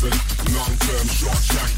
Long term, short change.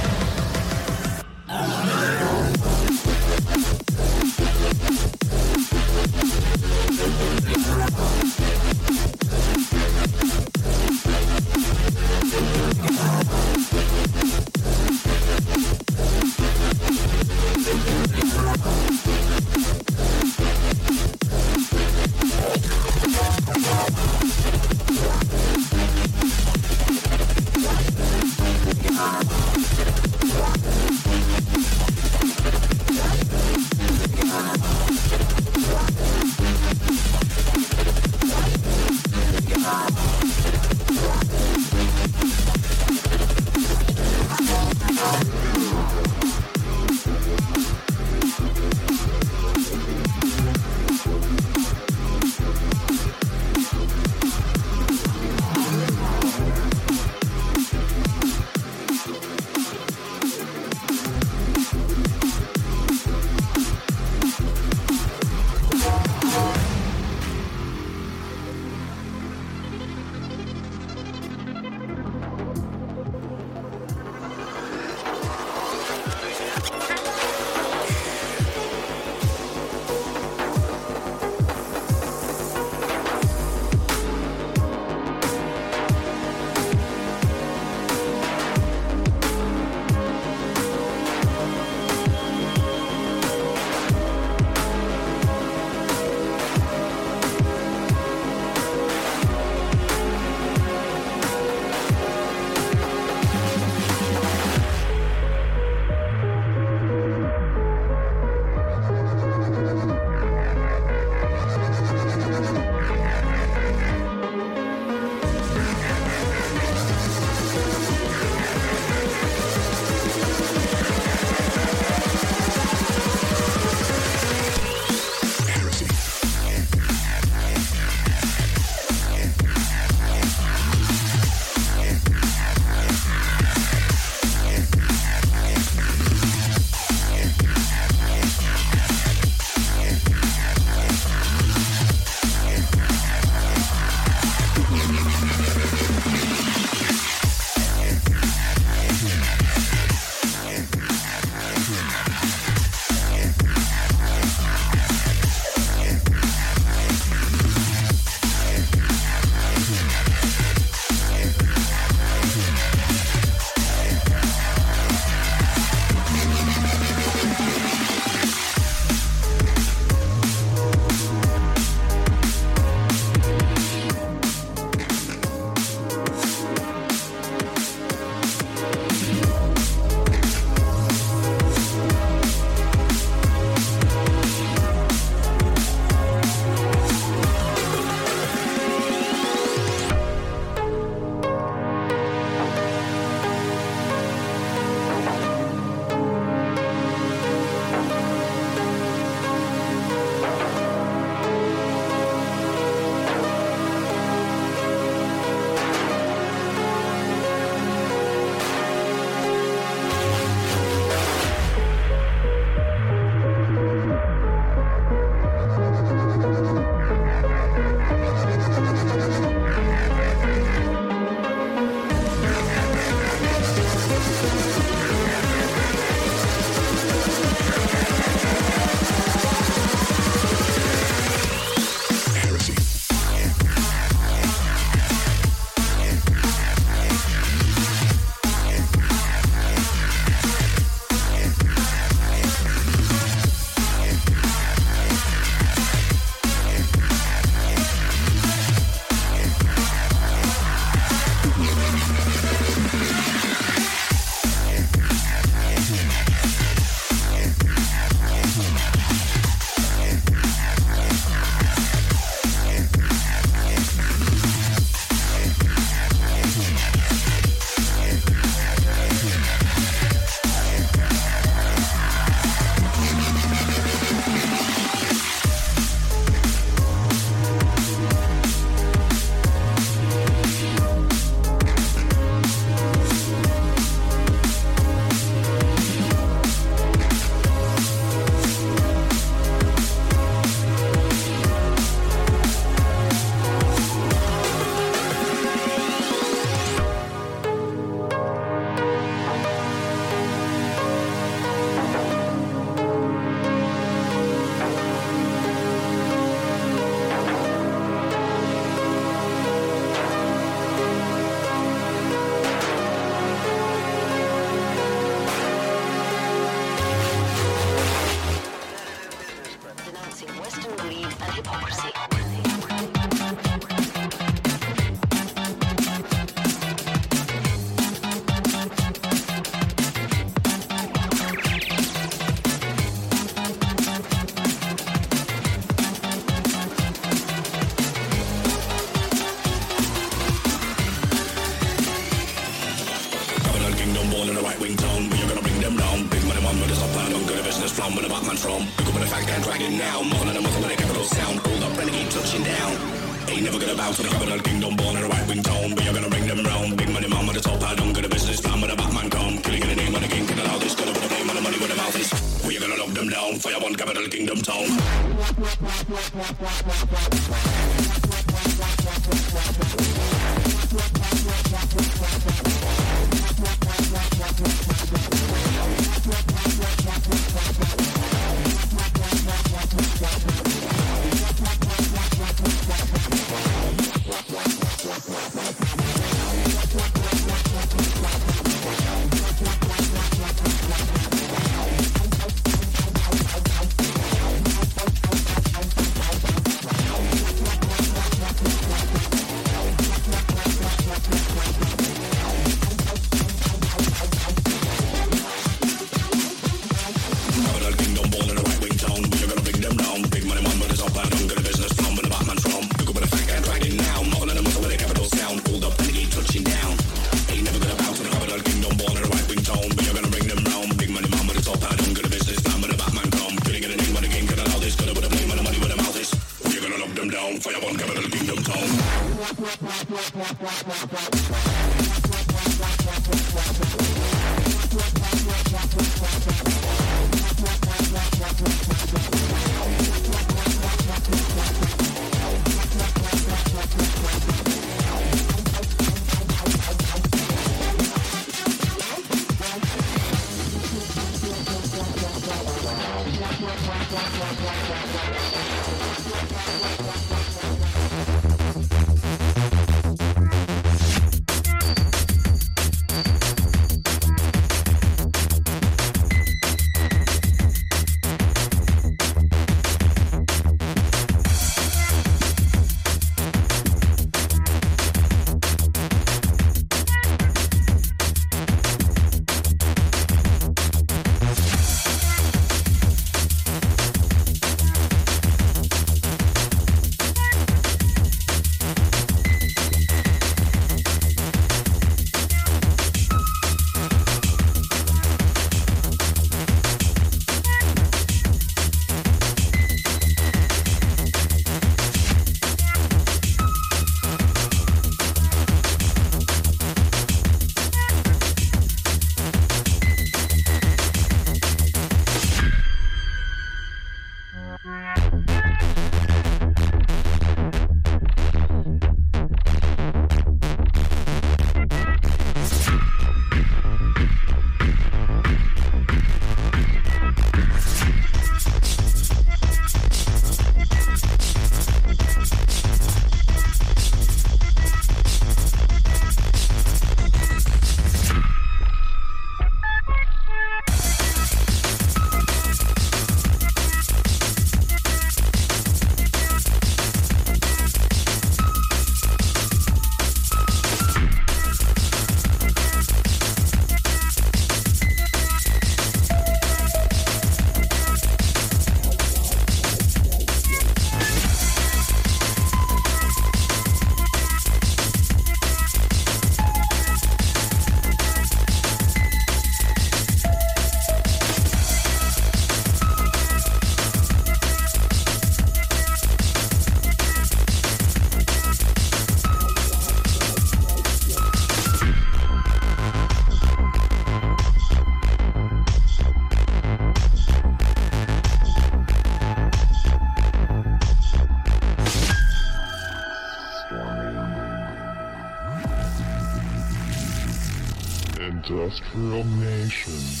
Nation.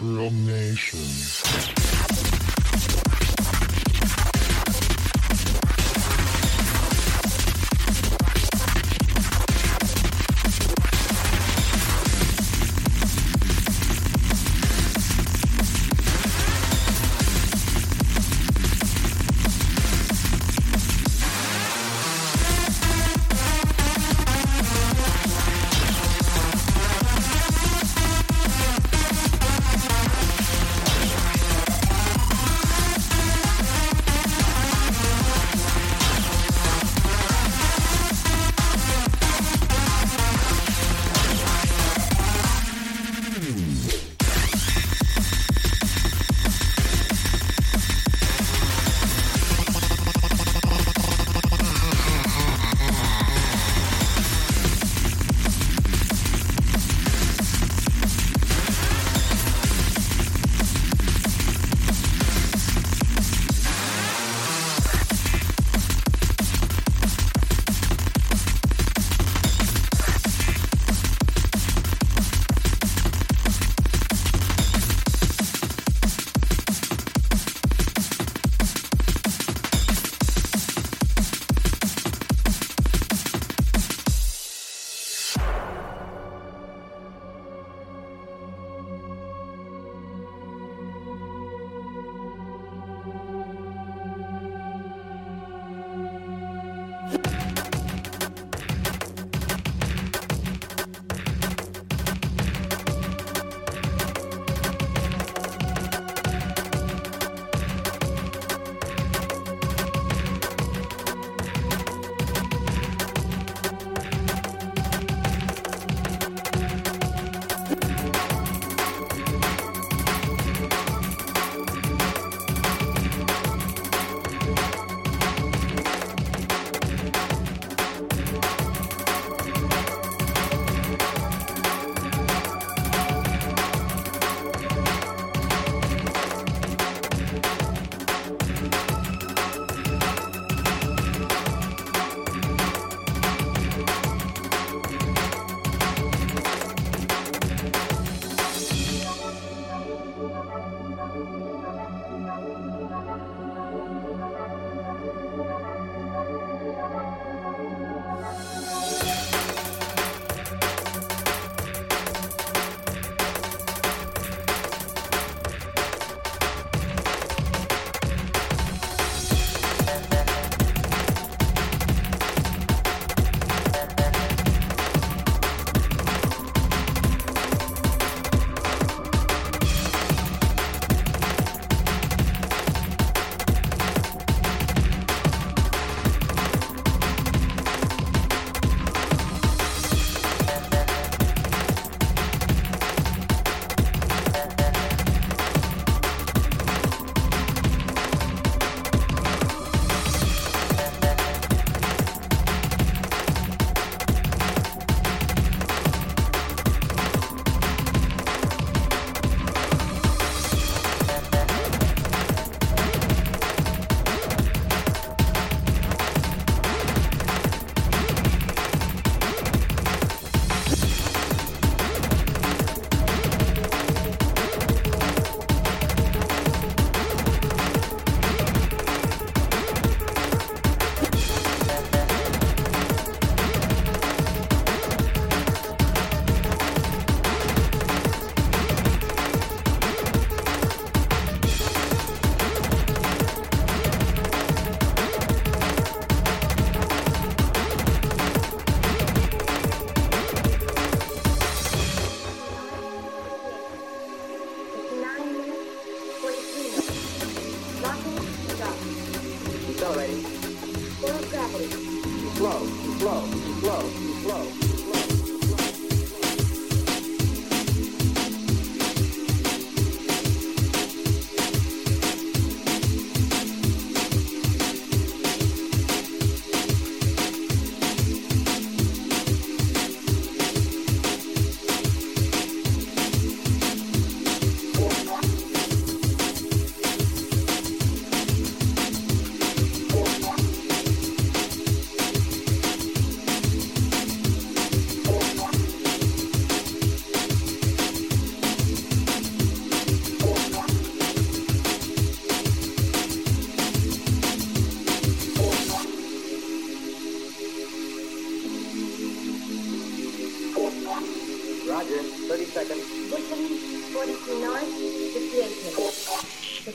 Industrial Nation.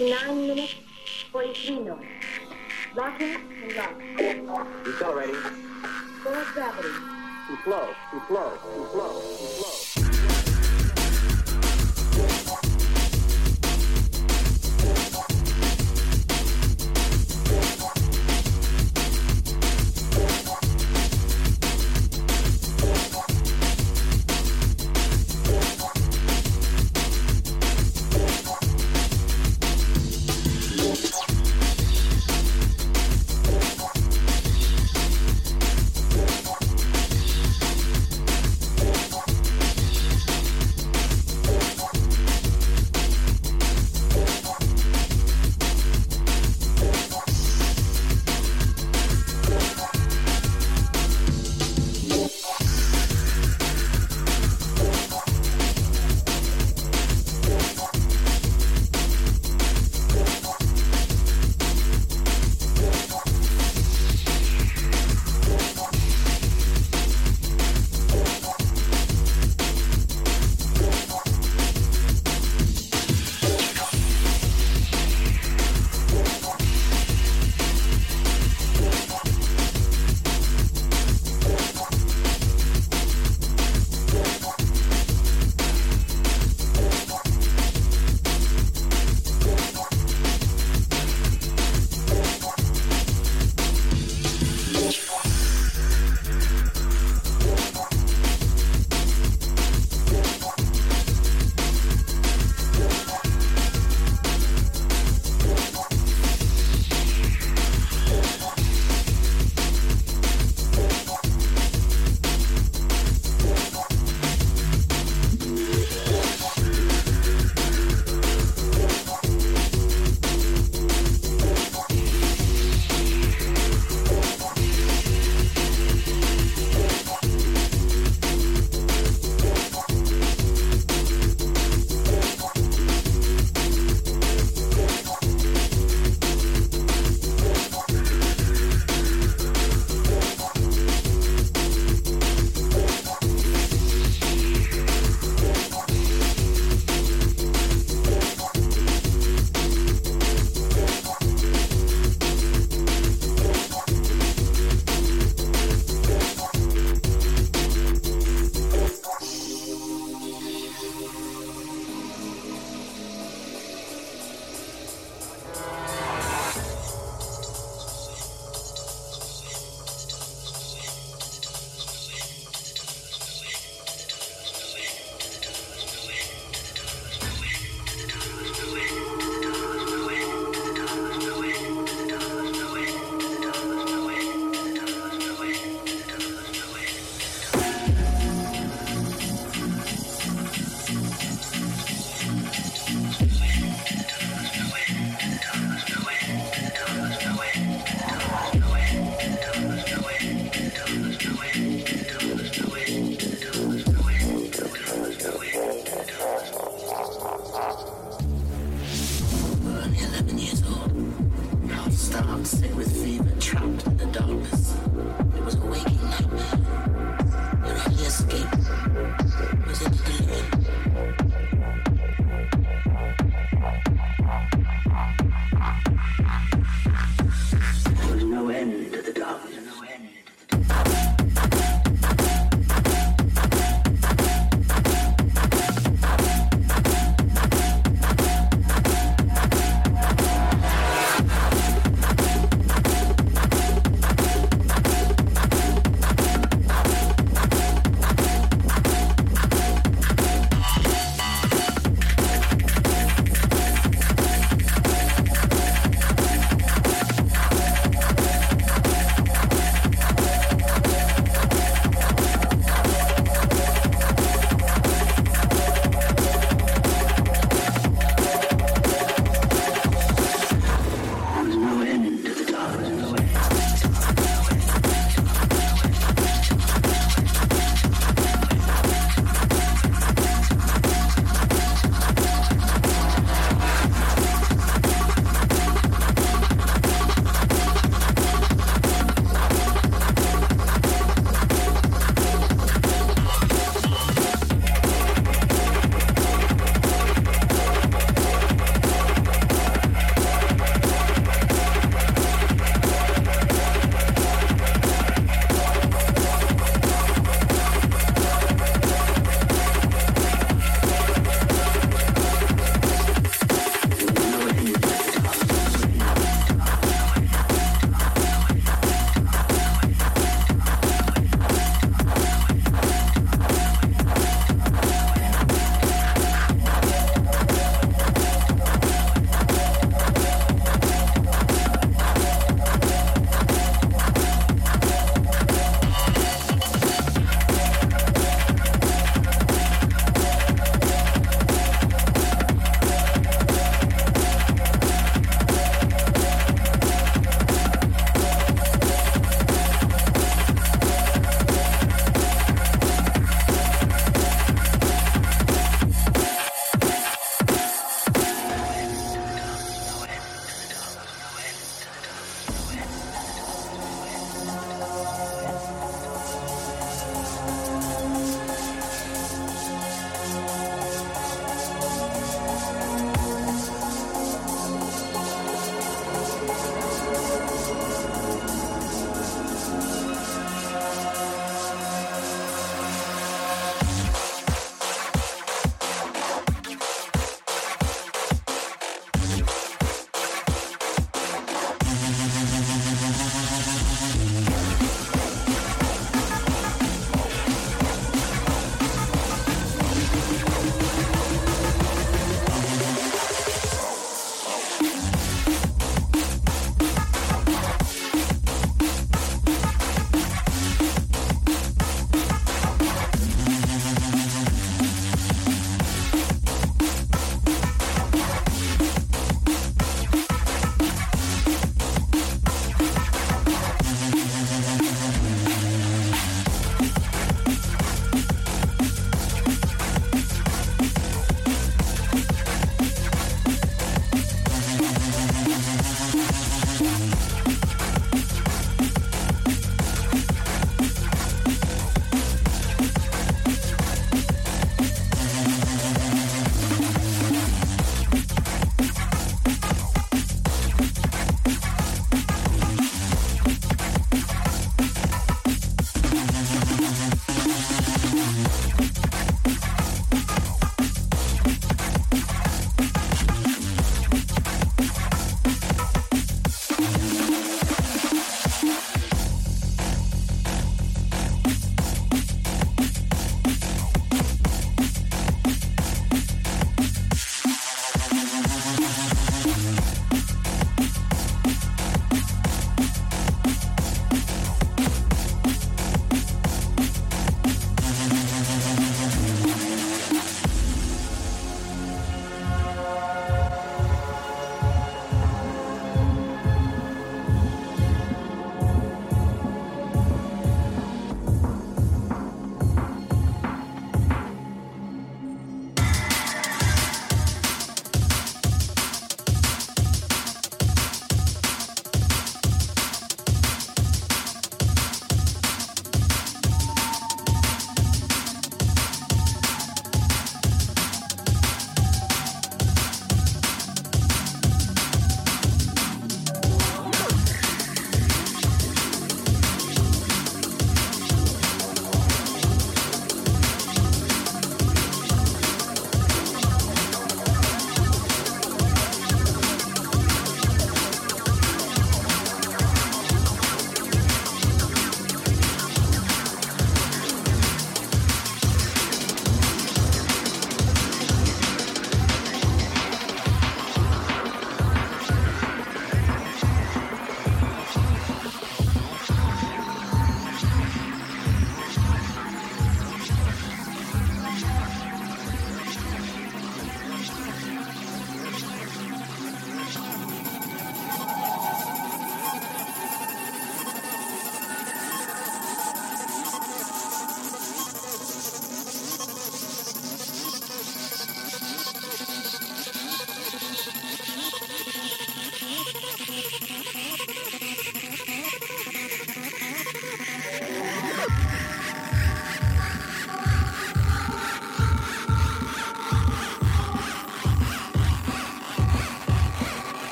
59 minutes, 43 north. Locking and lock. Decelerating. Forward gravity. Too slow. Too slow. Too slow.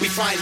We find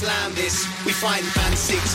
slam this. We find man six